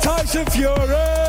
Tyson Fury.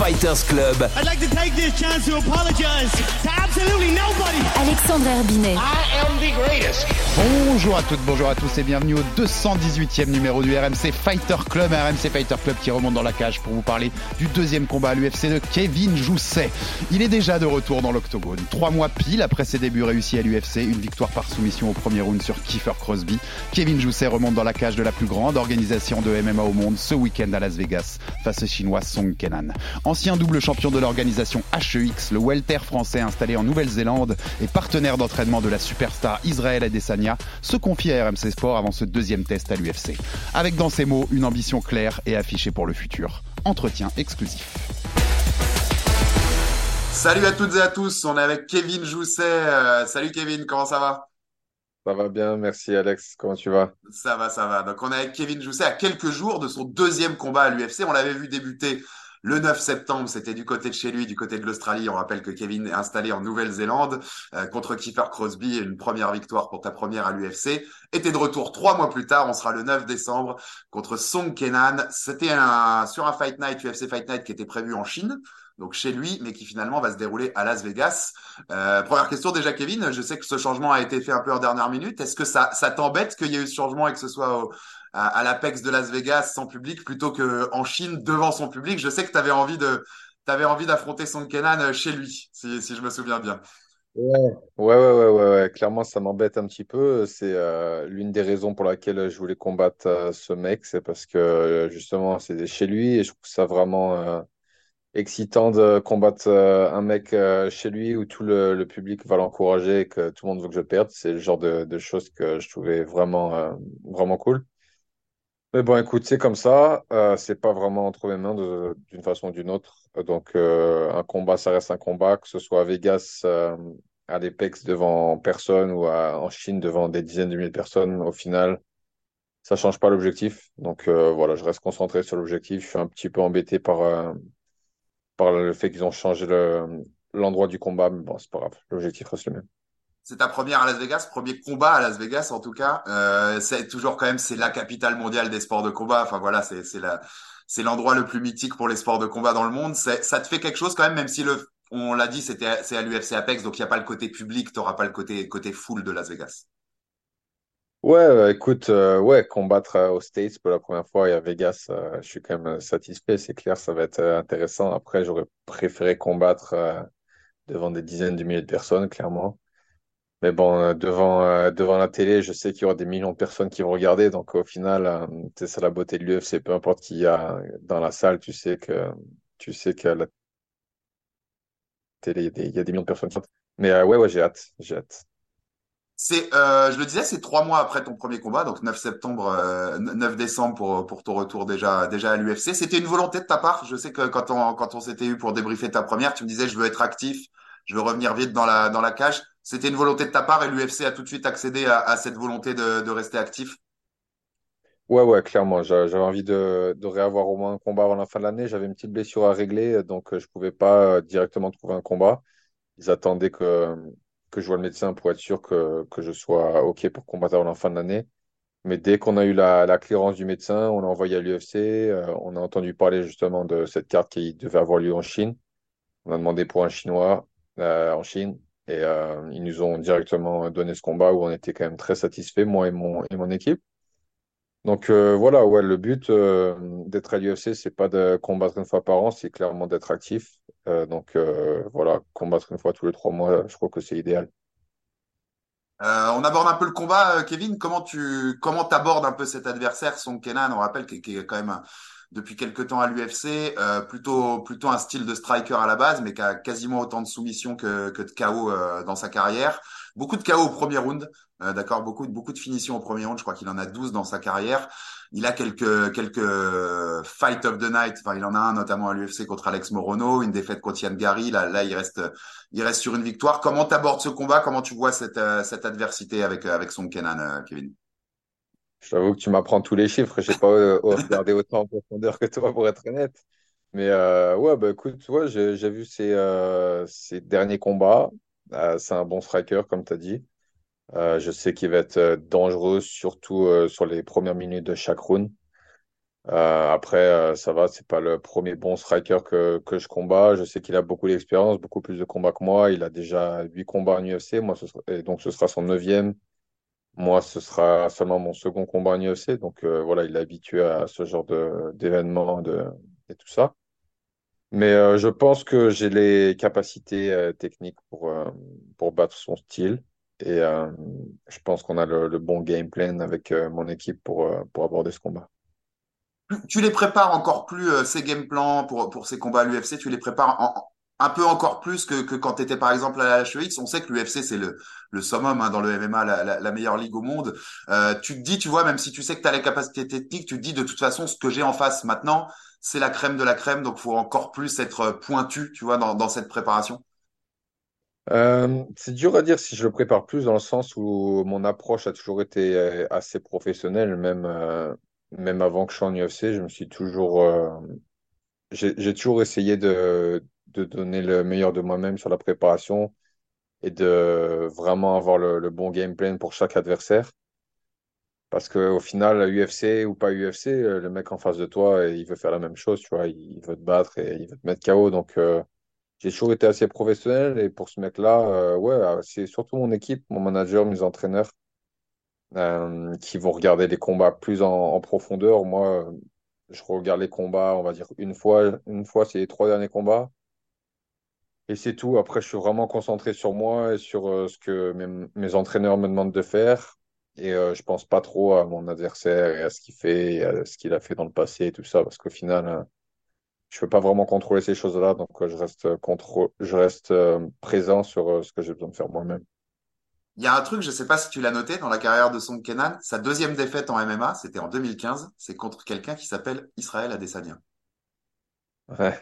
Fighters Club. I'd like to take this chance to apologize to absolutely nobody. Alexandre Herbinet. I am the greatest. Bonjour à toutes, bonjour à tous et bienvenue au 218e numéro du RMC Fighter Club, un RMC Fighter Club qui remonte dans la cage pour vous parler du deuxième combat à l'UFC de Kevin Jousset. Il est déjà de retour dans l'octogone. Trois mois pile après ses débuts réussis à l'UFC, une victoire par soumission au premier round sur Kiefer Crosby. Kevin Jousset remonte dans la cage de la plus grande organisation de MMA au monde ce week-end à Las Vegas face au chinois Song Kenan. Ancien double champion de l'organisation HEX, le welter français installé en Nouvelle-Zélande et partenaire d'entraînement de la superstar Israël Adesanya, se confie à RMC Sport avant ce deuxième test à l'UFC. Avec dans ses mots une ambition claire et affichée pour le futur. Entretien exclusif. Salut à toutes et à tous, on est avec Kevin Jousset. Euh, salut Kevin, comment ça va? Ça va bien, merci Alex, comment tu vas? Ça va, ça va. Donc on est avec Kevin Jousset à quelques jours de son deuxième combat à l'UFC. On l'avait vu débuter le 9 septembre, c'était du côté de chez lui, du côté de l'Australie. On rappelle que Kevin est installé en Nouvelle-Zélande euh, contre Kiefer Crosby, une première victoire pour ta première à l'UFC. Était de retour trois mois plus tard, on sera le 9 décembre contre Song Kenan. C'était un, sur un Fight Night, UFC Fight Night qui était prévu en Chine donc chez lui, mais qui finalement va se dérouler à Las Vegas. Euh, première question déjà, Kevin. Je sais que ce changement a été fait un peu en dernière minute. Est-ce que ça, ça t'embête qu'il y ait eu ce changement et que ce soit au, à, l'Apex de Las Vegas sans public plutôt qu'en Chine devant son public Je sais que tu avais envie de, t'avais envie d'affronter Son Kenan chez lui, si, je me souviens bien. Ouais, ouais, ouais, ouais, ouais. Clairement, ça m'embête un petit peu. C'est euh, l'une des raisons pour laquelle je voulais combattre euh, ce mec, c'est parce que euh, justement, c'est chez lui et je trouve ça vraiment euh, excitant de combattre euh, un mec euh, chez lui où tout le, public va l'encourager et que tout le monde veut que je perde. C'est le genre de, de choses que je trouvais vraiment, euh, vraiment cool. Mais bon, écoute, c'est comme ça. Euh, c'est pas vraiment entre mes mains d'une façon ou d'une autre. Donc, euh, un combat, ça reste un combat, que ce soit à Vegas, euh, à l'Apex devant personne ou en Chine devant des dizaines de milliers de personnes. Au final, ça change pas l'objectif. Donc, voilà, je reste concentré sur l'objectif. Je suis un petit peu embêté par, par le fait qu'ils ont changé le, l'endroit du combat, mais bon, c'est pas grave. L'objectif reste le même. C'est ta première à Las Vegas, premier combat à Las Vegas en tout cas. Euh, c'est toujours quand même c'est la capitale mondiale des sports de combat. Enfin voilà, c'est la c'est l'endroit le plus mythique pour les sports de combat dans le monde. Ça te fait quelque chose quand même, même si le on l'a dit, c'était c'est à l'UFC Apex, donc il y a pas le côté public, t'auras pas le côté côté foule de Las Vegas. Ouais, euh, écoute, euh, ouais, combattre aux States pour la première fois et à Vegas, je suis quand même satisfait. C'est clair, ça va être intéressant. Après, j'aurais préféré combattre devant des dizaines de milliers de personnes, clairement. Mais bon, euh, devant, euh, devant la télé, je sais qu'il y aura des millions de personnes qui vont regarder. Donc, au final, euh, c'est ça la beauté de l'UFC. Peu importe qui y a dans la salle, tu sais que, tu sais qu'à la télé, il y a des, millions de personnes qui. Mais ouais, ouais, j'ai hâte, j'ai hâte. C'est, je le disais, c'est trois mois après ton premier combat, donc 9 septembre, euh, 9 décembre pour, pour ton retour déjà, déjà à l'UFC. C'était une volonté de ta part. Je sais que quand on, quand on s'était eu pour débriefer ta première, tu me disais, je veux être actif, je veux revenir vite dans la, dans la cage. C'était une volonté de ta part et l'UFC a tout de suite accédé à, cette volonté de, rester actif? Ouais, ouais, clairement. J'a- J'avais envie de, réavoir au moins un combat avant la fin de l'année. J'avais une petite blessure à régler, donc euh, je pouvais pas euh, directement trouver un combat. Ils attendaient que, que je voie le médecin pour être sûr que, que je sois OK pour combattre avant la fin de l'année. Mais dès qu'on a eu la, la clearance du médecin, on l'a envoyé à l'UFC. euh, on a entendu parler justement de cette carte qui devait avoir lieu en Chine. On a demandé pour un Chinois en Chine et euh, ils nous ont directement donné ce combat où on était quand même très satisfaits, moi et mon, et mon équipe. Donc euh, voilà, ouais, le but euh, d'être à l'UFC, c'est pas de combattre une fois par an, c'est clairement d'être actif. Euh, donc euh, voilà, combattre une fois tous les trois mois, je crois que c'est idéal. Euh, on aborde un peu le combat, euh, Kevin. Comment tu comment t'abordes un peu cet adversaire, Son Kenan? On rappelle qu'il est quand même un, depuis quelques temps à l'UFC, euh, plutôt plutôt un style de striker à la base, mais qui a quasiment autant de soumissions que, que de KO euh, dans sa carrière. Beaucoup de KO au premier round, euh, d'accord, beaucoup beaucoup de finitions au premier round. Je crois qu'il en a 12 dans sa carrière. Il a quelques quelques fight of the night. Enfin, il en a un notamment à l'UFC contre Alex Morono, une défaite contre Yann Gary. Là, là, il reste il reste sur une victoire. Comment t'abordes ce combat? Comment tu vois cette cette adversité avec avec son Kenan, Kevin? Je t'avoue que tu m'apprends tous les chiffres. Je n'ai pas euh, regardé autant en profondeur que toi, pour être honnête. Mais euh, ouais, bah, écoute, ouais, j'ai vu ses, euh, derniers combats. c'est un bon striker, comme tu as dit. je sais qu'il va être dangereux, surtout sur les premières minutes de chaque round. après, ça va, c'est pas le premier bon striker que, que je combats. Je sais qu'il a beaucoup d'expérience, beaucoup plus de combats que moi. Il a déjà huit combats en UFC, moi, et donc ce sera son neuvième. Moi, ce sera seulement mon second combat en UFC. Donc euh, voilà, il est habitué à ce genre d'événements et tout ça. Mais euh, je pense que j'ai les capacités euh, techniques pour, battre son style. Et je pense qu'on a le, bon game plan avec mon équipe pour, aborder ce combat. Tu les prépares encore plus, ces game plans pour ces combats à l'UFC, tu les prépares en, un peu encore plus que, quand tu étais par exemple à la HEX. On sait que l'UFC c'est le, summum hein, dans le MMA, la, meilleure ligue au monde. Euh, tu te dis, tu vois, même si tu sais que tu as les capacités techniques, tu te dis de toute façon ce que j'ai en face maintenant, c'est la crème de la crème, donc faut encore plus être pointu, tu vois, dans, cette préparation. Euh, c'est dur à dire si je le prépare plus dans le sens où mon approche a toujours été euh, assez professionnelle, même, euh, même avant que je sois en UFC, je me suis toujours, j'ai toujours essayé de, de donner le meilleur de moi-même sur la préparation et de vraiment avoir le, bon game plan pour chaque adversaire. Parce qu'au final, UFC ou pas UFC, le mec en face de toi, il veut faire la même chose, tu vois, il veut te battre et il veut te mettre KO. Donc, euh, j'ai toujours été assez professionnel et pour ce mec-là, euh, ouais, euh, c'est surtout mon équipe, mon manager, mes entraîneurs qui vont regarder les combats plus en, en profondeur. Moi, je regarde les combats, on va dire une fois, une fois, c'est les trois derniers combats. Et c'est tout. Après, je suis vraiment concentré sur moi et sur euh, ce que mes, entraîneurs me demandent de faire. Et euh, je pense pas trop à mon adversaire et à ce qu'il fait et à ce qu'il a fait dans le passé et tout ça. Parce qu'au final, euh, je ne peux pas vraiment contrôler ces choses-là. Donc, je reste, je reste présent sur ce que j'ai besoin de faire moi-même. Il y a un truc, je ne sais pas si tu l'as noté dans la carrière de Son Kenan. Sa deuxième défaite en MMA, c'était en 2015. C'est contre quelqu'un qui s'appelle Israël Adesanya. Ouais.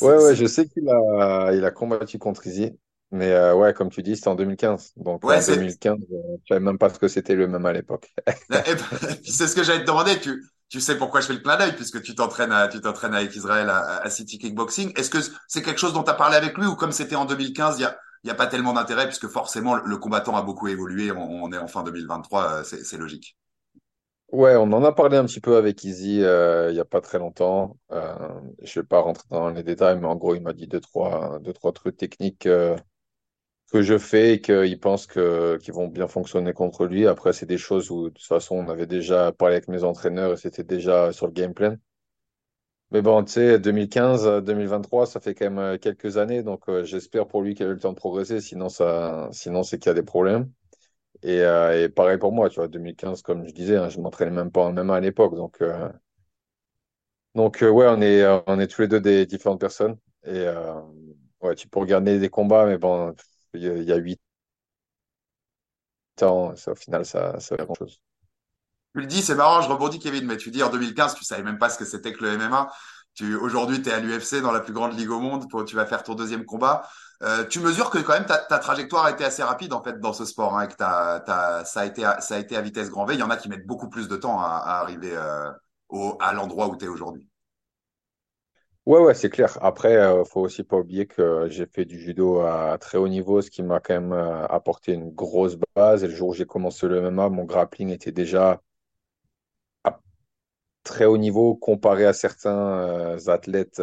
Ouais, ouais, je sais qu'il a, il a combattu contre Izzy. Mais euh, ouais, comme tu dis, c'était en 2015. Donc en 2015, je ne savais même pas ce que c'était le même à l'époque. Eh ben, c'est ce que j'allais te demander. Tu, tu sais pourquoi je fais le clin d'œil, puisque tu t'entraînes tu t'entraînes avec Israël à, City Kickboxing. Est-ce que c'est quelque chose dont tu as parlé avec lui ou comme c'était en 2015, il y a, y a pas tellement d'intérêt puisque forcément le, combattant a beaucoup évolué. On, on est en fin 2023, euh, c'est logique. Ouais, on en a parlé un petit peu avec Izzy euh, il n'y a pas très longtemps. Euh, je ne vais pas rentrer dans les détails, mais en gros, il m'a dit deux, trois, deux, trois trucs techniques euh, que je fais et qu'il pense que, qu'ils vont bien fonctionner contre lui. Après, c'est des choses où, de toute façon, on avait déjà parlé avec mes entraîneurs et c'était déjà sur le game plan. Mais bon, tu sais, 2015, 2023, ça fait quand même quelques années, donc j'espère pour lui qu'il a eu le temps de progresser, sinon, ça, sinon c'est qu'il y a des problèmes. Euh, et, pareil pour moi, tu vois, 2015, comme je disais, hein, je m'entraînais même pas en MMA à l'époque. Donc, euh, donc euh, ouais, on est, on est tous les deux des différentes personnes. Et ouais, tu peux regarder des combats, mais bon, il y, a huit ans, au final, ça, ça veut grand-chose. Tu le dis, c'est marrant, je rebondis, Kevin, mais tu dis en 2015, tu savais même pas ce que c'était que le MMA. Tu, aujourd'hui, tu es à l'UFC, dans la plus grande ligue au monde, pour, tu vas faire ton deuxième combat. Euh, tu mesures que quand même ta, trajectoire a été assez rapide en fait dans ce sport, hein, et que t'as, ça a été à, ça a été à vitesse grand V. Il y en a qui mettent beaucoup plus de temps à, arriver euh, au, à l'endroit où tu es aujourd'hui. Ouais, ouais, c'est clair. Après, euh, faut aussi pas oublier que j'ai fait du judo à très haut niveau, ce qui m'a quand même euh, apporté une grosse base. Et le jour où j'ai commencé le MMA, mon grappling était déjà très haut niveau comparé à certains athlètes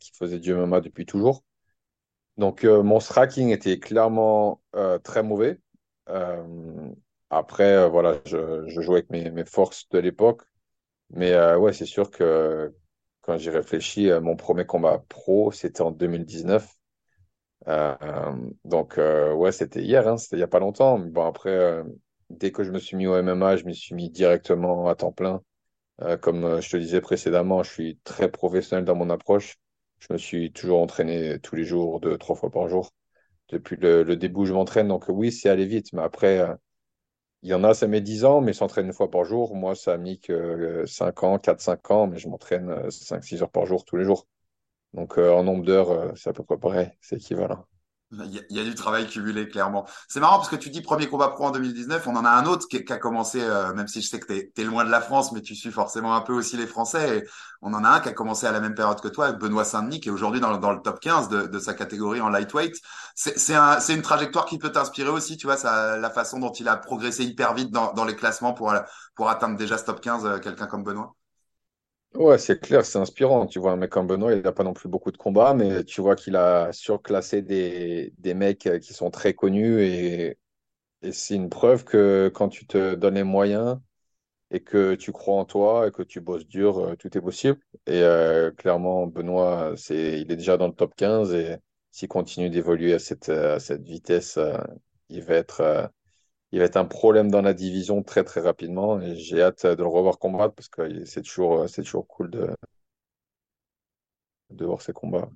qui faisaient du MMA depuis toujours. Donc, euh, mon striking était clairement euh, très mauvais. Euh, après, voilà, je, jouais avec mes, forces de l'époque. Mais ouais, c'est sûr que quand j'y réfléchis, mon premier combat pro, c'était en 2019. donc, ouais, c'était hier, hein, c'était il n'y a pas longtemps. Bon, après, dès que je me suis mis au MMA, je me suis mis directement à temps plein. Euh, comme euh, je te disais précédemment, je suis très professionnel dans mon approche. Je me suis toujours entraîné tous les jours, deux, trois fois par jour. Depuis le, début, je m'entraîne. Donc oui, c'est aller vite. Mais après, euh, il y en a, ça met 10 ans, mais s'entraîne une fois par jour. Moi, ça a mis que 5 ans, 4-5 ans, mais je m'entraîne 5-6 heures par jour tous les jours. Donc en nombre d'heures, c'est à peu près pareil, c'est équivalent. Il y, y, a, du travail cumulé, clairement. C'est marrant parce que tu dis premier combat pro en 2019. On en a un autre qui, qui a commencé, euh, même si je sais que tu es, loin de la France, mais tu suis forcément un peu aussi les Français. Et on en a un qui a commencé à la même période que toi, Benoît Saint-Denis, qui est aujourd'hui dans, dans, le top 15 de, de sa catégorie en lightweight. C'est un, une trajectoire qui peut t'inspirer aussi, tu vois, la façon dont il a progressé hyper vite dans, dans les classements pour, pour atteindre déjà ce top 15, euh, quelqu'un comme Benoît. Ouais, c'est clair, c'est inspirant. Tu vois, un mec comme Benoît, il n'a pas non plus beaucoup de combats, mais tu vois qu'il a surclassé des, des mecs euh, qui sont très connus et, c'est une preuve que quand tu te donnes les moyens et que tu crois en toi et que tu bosses dur, euh, tout est possible. Et euh, clairement, Benoît, c'est, il est déjà dans le top 15 et s'il continue d'évoluer à cette, à cette vitesse, il va être il va être un problème dans la division très très rapidement et j'ai hâte de le revoir combattre parce que c'est toujours, c'est toujours cool de, de voir ses combats.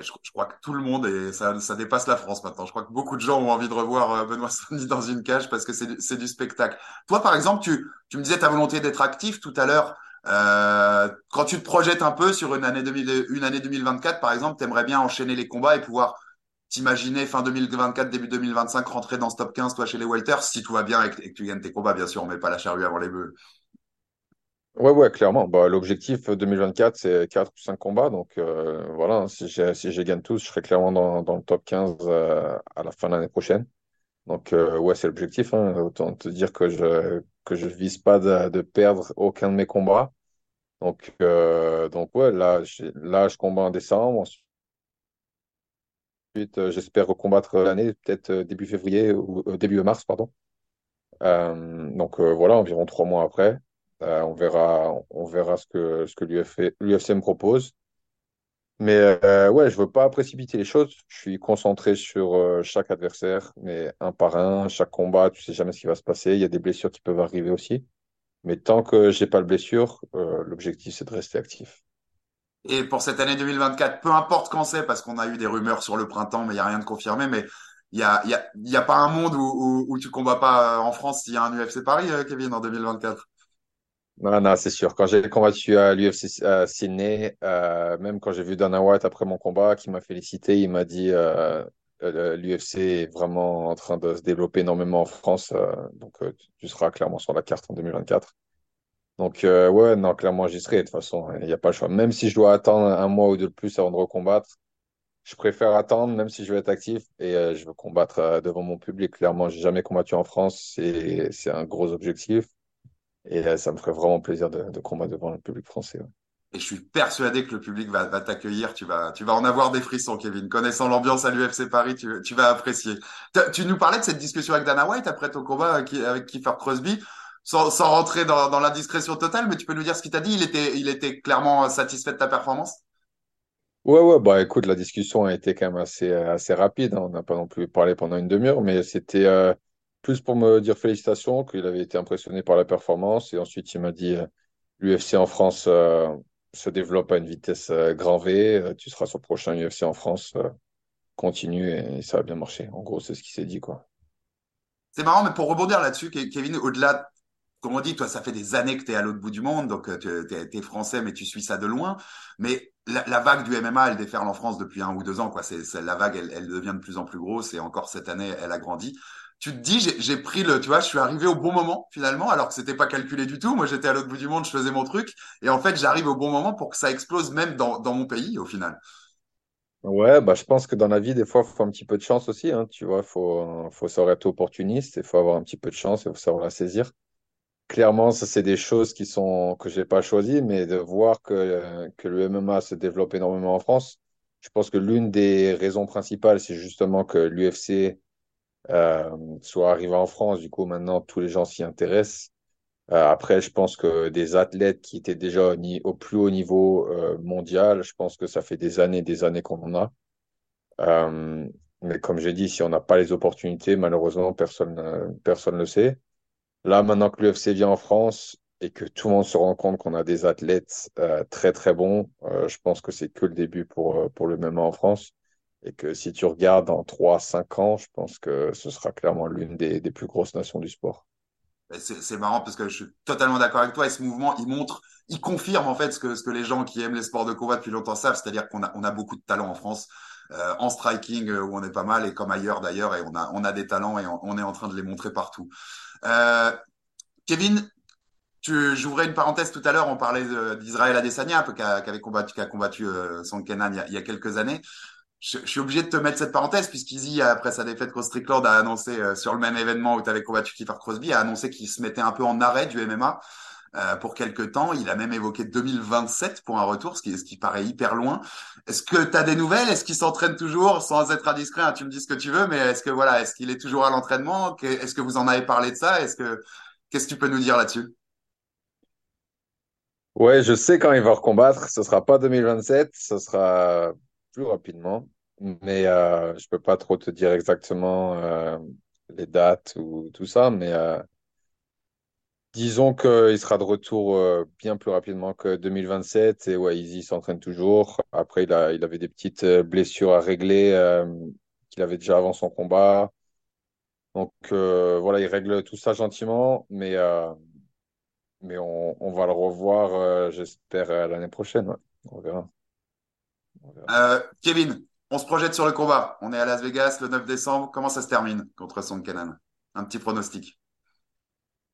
Je, crois que tout le monde, et ça, ça dépasse la France maintenant, je crois que beaucoup de gens ont envie de revoir euh, Benoît Saint-Denis dans une cage parce que c'est du spectacle. Toi, par exemple, tu, tu me disais ta volonté d'être actif tout à l'heure. Euh, quand tu te projettes un peu sur une année, 2000, une année 2024, par exemple, tu aimerais bien enchaîner les combats et pouvoir t'imaginer fin 2024, début 2025 rentrer dans ce top 15, toi, chez les Walters, si tout va bien et que, tu gagnes tes combats, bien sûr, on met pas la charrue avant les bœufs. Ouais, ouais, clairement. Bah, L'objectif 2024, c'est 4 ou 5 combats. Donc euh, voilà, si je si gagne tous, je serai clairement dans, dans le top 15 euh, à la fin de l'année prochaine. Donc euh, ouais, c'est l'objectif. Hein. Autant te dire que je que je vise pas de, perdre aucun de mes combats. Donc, euh, donc ouais, là, là, je combats en décembre. Euh, j'espère recombattre l'année, peut-être euh, début février ou euh, début mars, pardon. donc voilà, environ trois mois après, on verra, on verra ce que, l'UFC, me propose. Mais ouais, je veux pas précipiter les choses. Je suis concentré sur chaque adversaire, mais un par un, chaque combat, tu sais jamais ce qui va se passer. Il y a des blessures qui peuvent arriver aussi. Mais tant que j'ai pas de blessure, l'objectif c'est de rester actif. Et pour cette année 2024, peu importe quand c'est, parce qu'on a eu des rumeurs sur le printemps, mais il n'y a rien de confirmé, mais il n'y a, y a, pas un monde où, où, où tu combats pas en France s'il y a un UFC Paris, euh, Kevin, en 2024 non, non, c'est sûr. Quand j'ai combattu à l'UFC Sydney, euh, même quand j'ai vu Dana White après mon combat, qui m'a félicité, il m'a dit euh, euh l'UFC est vraiment en train de se développer énormément en France, euh, donc tu seras clairement sur la carte en 2024. Donc, euh, ouais, non, clairement, j'y serai. De toute façon, il n'y a pas le choix. Même si je dois attendre un mois ou deux de plus avant de recombattre, je préfère attendre, même si je vais être actif et euh, je veux combattre euh, devant mon public. Clairement, j'ai jamais combattu en France. C'est, c'est un gros objectif. Et ça me ferait vraiment plaisir de, combattre devant le public français. Et je suis persuadé que le public va, va t'accueillir. Tu vas, tu vas en avoir des frissons, Kevin. Connaissant l'ambiance à l'UFC Paris, tu, tu vas apprécier. Tu nous parlais de cette discussion avec Dana White après ton combat avec Kiefer Crosby sans, sans rentrer dans, dans l'indiscrétion totale, mais tu peux nous dire ce qu'il t'a dit il était, il était clairement satisfait de ta performance? Ouais, ouais, bah écoute, la discussion a été quand même assez, assez rapide. Hein. On n'a pas non plus parlé pendant une demi-heure, mais c'était euh, plus pour me dire félicitations, qu'il avait été impressionné par la performance. Et ensuite, il m'a dit euh, l'UFC en France euh, se développe à une vitesse euh, grand V. tu seras sur le prochain UFC en France. continue et ça a bien marché. En gros, c'est ce qui s'est dit, quoi. C'est marrant, mais pour rebondir là-dessus, Kevin, au-delà comme on dit, toi, ça fait des années que tu es à l'autre bout du monde, donc euh, tu es, français, mais tu suis ça de loin. Mais la, vague du MMA, elle déferle en France depuis un ou deux ans. Quoi. C'est, la vague, elle, devient de plus en plus grosse et encore cette année, elle a grandi. Tu te dis, j'ai, pris le, tu vois, je suis arrivé au bon moment finalement, alors que c'était pas calculé du tout. Moi, j'étais à l'autre bout du monde, je faisais mon truc, et en fait, j'arrive au bon moment pour que ça explose même dans, dans mon pays au final. Ouais, bah, je pense que dans la vie, des fois, il faut un petit peu de chance aussi. Hein, tu vois, il faut, faut savoir être opportuniste, il faut avoir un petit peu de chance, il faut savoir la saisir clairement, ça, c'est des choses qui sont, que j'ai pas choisies, mais de voir que, que le MMA se développe énormément en France, je pense que l'une des raisons principales, c'est justement que l'UFC euh, soit arrivé en France. Du coup, maintenant, tous les gens s'y intéressent. Euh, après, je pense que des athlètes qui étaient déjà au, plus haut niveau euh, mondial, je pense que ça fait des années des années qu'on en a. Mais comme j'ai dit, si on n'a pas les opportunités, malheureusement, personne personne ne le sait. Là, maintenant que l'UFC vient en France, et que tout le monde se rend compte qu'on a des athlètes euh, très très bons, euh, je pense que c'est que le début pour, euh, pour le MMA en France. Et que si tu regardes dans 3-5 ans, je pense que ce sera clairement l'une des, des plus grosses nations du sport. C'est marrant parce que je suis totalement d'accord avec toi et ce mouvement, il montre, il confirme en fait ce que, ce que les gens qui aiment les sports de combat depuis longtemps savent, c'est-à-dire qu'on a, on a beaucoup de talent en France, euh, en striking euh, où on est pas mal et comme ailleurs d'ailleurs et on a, on a des talents et on, est en train de les montrer partout. Euh, Kevin, J'ouvrais une parenthèse tout à l'heure, on parlait d'Israël Adesanya, qui, a, qui combattu, qui combattu il y, a, quelques années. Je, je, suis obligé de te mettre cette parenthèse, puisqu'Izzy, après sa défaite contre Strickland, a annoncé euh, sur le même événement où tu avais combattu Kiefer Crosby, a annoncé qu'il se mettait un peu en arrêt du MMA euh, pour quelques temps. Il a même évoqué 2027 pour un retour, ce qui, ce qui paraît hyper loin. Est-ce que tu as des nouvelles? Est-ce qu'il s'entraîne toujours sans être indiscret hein, Tu me dis ce que tu veux, mais est-ce que voilà, est-ce qu'il est toujours à l'entraînement? Est-ce que vous en avez parlé de ça? Est-ce que qu'est-ce que tu peux nous dire là-dessus? Ouais, je sais quand il va recombattre. Ce sera pas 2027, ce sera plus rapidement. Mais euh, je peux pas trop te dire exactement euh, les dates ou tout ça. Mais euh, disons qu'il sera de retour euh, bien plus rapidement que 2027. Et ouais, Easy s'entraîne toujours. Après, il avait des petites blessures à régler qu'il avait déjà avant son combat. Donc voilà, il règle tout ça gentiment. Mais on, va le revoir, j'espère, l'année prochaine. On, verra. Euh, Kevin, on se projette sur le combat. On est à Las Vegas le 9 décembre. Comment ça se termine contre Son Canan Un petit pronostic.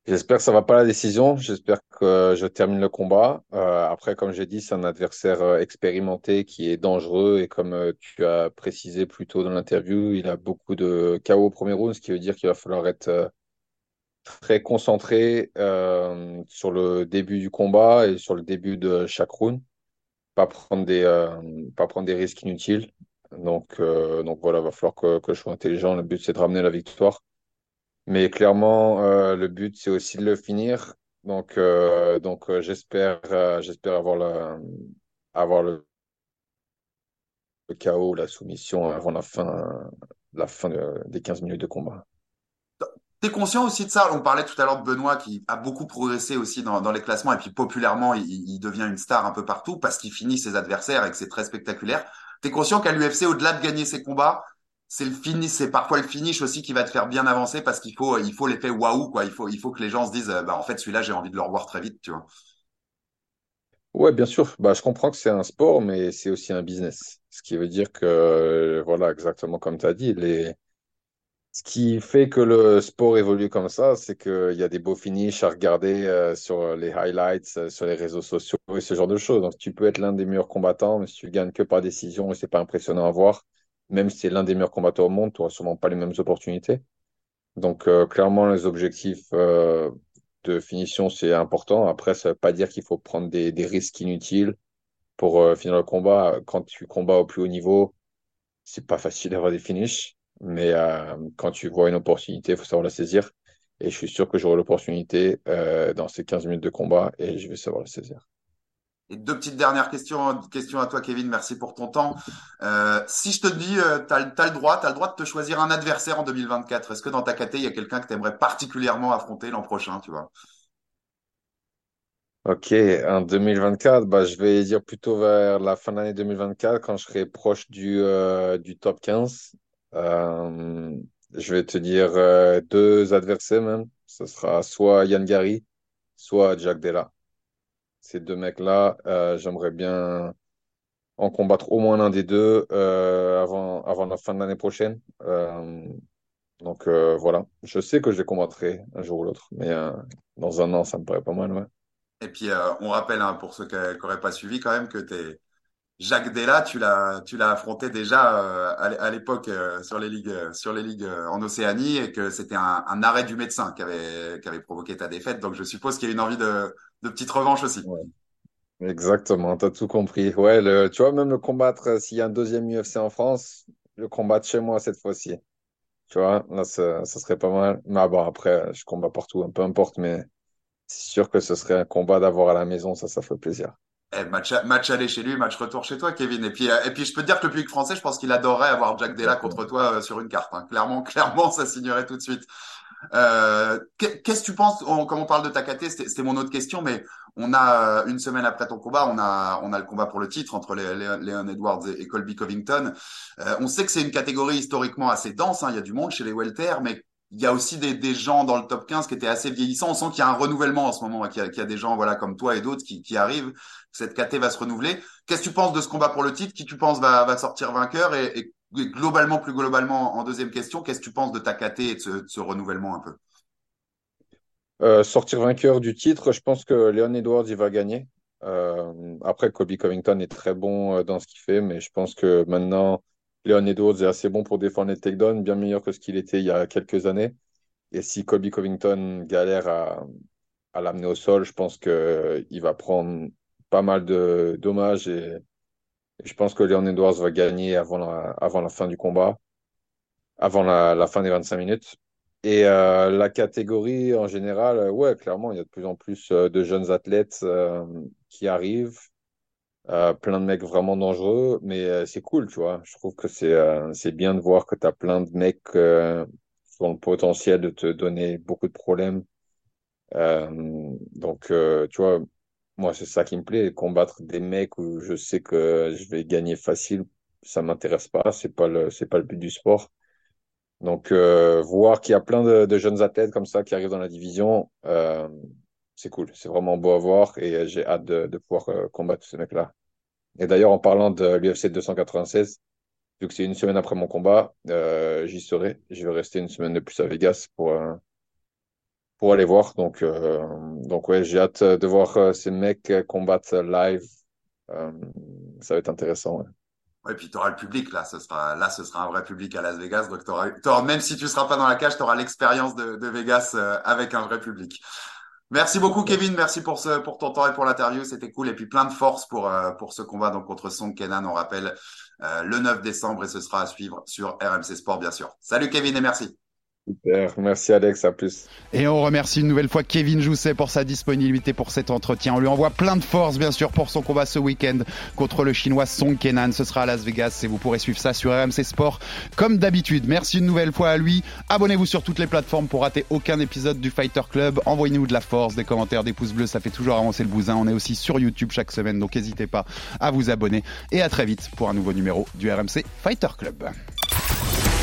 J'espère que ça va pas la décision. J'espère que je termine le combat. Euh, après, comme j'ai dit, c'est un adversaire expérimenté qui est dangereux et comme tu as précisé plus tôt dans l'interview, il a beaucoup de KO au premier round, ce qui veut dire qu'il va falloir être très concentré euh, sur le début du combat et sur le début de chaque round. Pas prendre des, euh, pas prendre des risques inutiles. Donc, euh, donc voilà, il va falloir que, que, je sois intelligent. Le but, c'est de ramener la victoire. Mais clairement, euh, le but, c'est aussi de le finir. Donc, donc j'espère, j'espère avoir, la, avoir le, le chaos, la soumission avant la fin, la fin de, des 15 minutes de combat. T'es conscient aussi de ça? On parlait tout à l'heure de Benoît qui a beaucoup progressé aussi dans, les classements et puis populairement, il, il, devient une star un peu partout parce qu'il finit ses adversaires et que c'est très spectaculaire. T'es conscient qu'à l'UFC, au-delà de gagner ses combats, c'est le finish, c'est parfois le finish aussi qui va te faire bien avancer parce qu'il faut, il faut l'effet waouh quoi. Il faut, il faut que les gens se disent, bah en fait celui-là j'ai envie de le revoir très vite, tu vois. Ouais, bien sûr. Bah, je comprends que c'est un sport, mais c'est aussi un business. Ce qui veut dire que, voilà, exactement comme tu as dit, les, ce qui fait que le sport évolue comme ça, c'est qu'il y a des beaux finishes à regarder euh, sur les highlights, euh, sur les réseaux sociaux et ce genre de choses. Donc, tu peux être l'un des meilleurs combattants, mais si tu gagnes que par décision et c'est pas impressionnant à voir, même si tu es l'un des meilleurs combattants au monde, tu n'auras sûrement pas les mêmes opportunités. Donc, euh, clairement, les objectifs de finition, c'est important. Après, ça veut pas dire qu'il faut prendre des, des, risques inutiles pour finir le combat. Quand tu combats au plus haut niveau, c'est pas facile d'avoir des finishes. Mais euh, quand tu vois une opportunité, il faut savoir la saisir. Et je suis sûr que j'aurai l'opportunité euh, dans ces 15 minutes de combat et je vais savoir la saisir. Et deux petites dernières questions, questions à toi, Kevin. Merci pour ton temps. Euh, si je te dis, tu as, le droit, tu as le droit de te choisir un adversaire en 2024. Est-ce que dans ta KT, il y a quelqu'un que tu aimerais particulièrement affronter l'an prochain, tu vois? Ok, en 2024, bah, je vais dire plutôt vers la fin de l'année 2024, quand je serai proche du, euh, du top 15. Euh, je vais te dire euh, deux adversaires même. Ce sera soit Yann Gary, soit Jack Della. Ces deux mecs-là, euh, j'aimerais bien en combattre au moins l'un des deux avant, la fin de l'année prochaine. Donc voilà, je sais que je les combattrai un jour ou l'autre, mais dans un an, ça me paraît pas mal. Ouais. Et puis, on rappelle, hein, pour ceux qui n'auraient pas suivi quand même, que tu es Jacques Della, tu l'as, tu l'as affronté déjà euh, à l'époque euh, sur les ligues, sur les euh, en Océanie, et que c'était un, arrêt du médecin qui avait, qui avait provoqué ta défaite. Donc je suppose qu'il y a une envie de, petite revanche aussi. Exactement, t'as tout compris. Ouais, le, tu vois, même le combattre, s'il y a un deuxième UFC en France, le combattre chez moi cette fois-ci. Tu vois, là, ça, ça serait pas mal. Mais bon, après, je combats partout, peu importe, mais c'est sûr que ce serait un combat d'avoir à la maison, ça, ça fait plaisir. Eh, match, match aller chez lui, match retour chez toi, Kevin. Et puis, euh, et puis je peux te dire que le public français, je pense qu'il adorerait avoir Jack Della contre toi euh, sur une carte. Hein. Clairement, clairement, ça signerait tout de suite. Euh, Qu'est-ce que tu penses, on, comme on parle de ta KT, c'était mon autre question, mais on a une semaine après ton combat, on a, on a le combat pour le titre entre Leon Edwards et, Colby Covington. Euh, on sait que c'est une catégorie historiquement assez dense, hein, il y a du monde chez les welter, mais il y a aussi des, gens dans le top 15 qui étaient assez vieillissants. On sent qu'il y a un renouvellement en ce moment, qu'il y, a des gens voilà comme toi et d'autres qui, arrivent. Cette KT va se renouveler. Qu'est-ce que tu penses de ce combat pour le titre? Qui tu penses va, va sortir vainqueur? Et, globalement, plus globalement, en deuxième question, qu'est-ce que tu penses de ta KT et de ce, renouvellement un peu? Euh, Sortir vainqueur du titre, je pense que Leon Edwards il va gagner. Euh, après, Kobe Covington est très bon euh, dans ce qu'il fait, mais je pense que maintenant Leon Edwards est assez bon pour défendre les takedowns, bien meilleur que ce qu'il était il y a quelques années. Et si Kobe Covington galère à, l'amener au sol, je pense qu'il va prendre pas mal de dommages et, je pense que Leon Edwards va gagner avant la, fin du combat, avant la, fin des 25 minutes. Et euh, la catégorie en général, ouais, clairement, il y a de plus en plus euh, de jeunes athlètes euh, qui arrivent. Euh, plein de mecs vraiment dangereux, mais euh, c'est cool, tu vois. Je trouve que c'est euh, c'est bien de voir que tu as plein de mecs qui ont le potentiel de te donner beaucoup de problèmes. donc, tu vois, moi, c'est ça qui me plaît, combattre des mecs où je sais que je vais gagner facile, ça m'intéresse pas, c'est pas le c'est pas le but du sport. Donc, voir qu'il y a plein de, de, jeunes athlètes comme ça qui arrivent dans la division, c'est cool, c'est vraiment beau à voir et j'ai hâte de, de pouvoir combattre ces mecs-là. Et d'ailleurs, en parlant de l'UFC 296, vu que c'est une semaine après mon combat, euh, j'y serai. Je vais rester une semaine de plus à Vegas pour, euh, pour aller voir. Donc, euh, donc ouais, j'ai hâte de voir euh, ces mecs combattre live. Ça va être intéressant. Ouais. Ouais, puis tu auras le public là, ce sera là, ce sera un vrai public à Las Vegas, donc t'auras, t'auras, même si tu seras pas dans la cage, tu auras l'expérience de, Vegas avec un vrai public. Merci beaucoup Kevin, merci pour ce pour ton temps et pour l'interview, c'était cool. Et puis plein de force pour euh, pour ce combat donc contre Song Kenan, on rappelle euh, le 9 décembre. Et ce sera à suivre sur RMC Sport bien sûr. Salut Kevin et merci. Super, merci Alex, à plus. Et on remercie une nouvelle fois Kevin Jousset pour sa disponibilité pour cet entretien. On lui envoie plein de force, bien sûr, pour son combat ce week-end contre le chinois Song Kenan. Ce sera à Las Vegas et vous pourrez suivre ça sur RMC Sport comme d'habitude. Merci une nouvelle fois à lui. Abonnez-vous sur toutes les plateformes pour rater aucun épisode du Fighter Club. Envoyez-nous de la force, des commentaires, des pouces bleus, ça fait toujours avancer le bousin. On est aussi sur YouTube chaque semaine, donc n'hésitez pas à vous abonner. Et à très vite pour un nouveau numéro du RMC Fighter Club.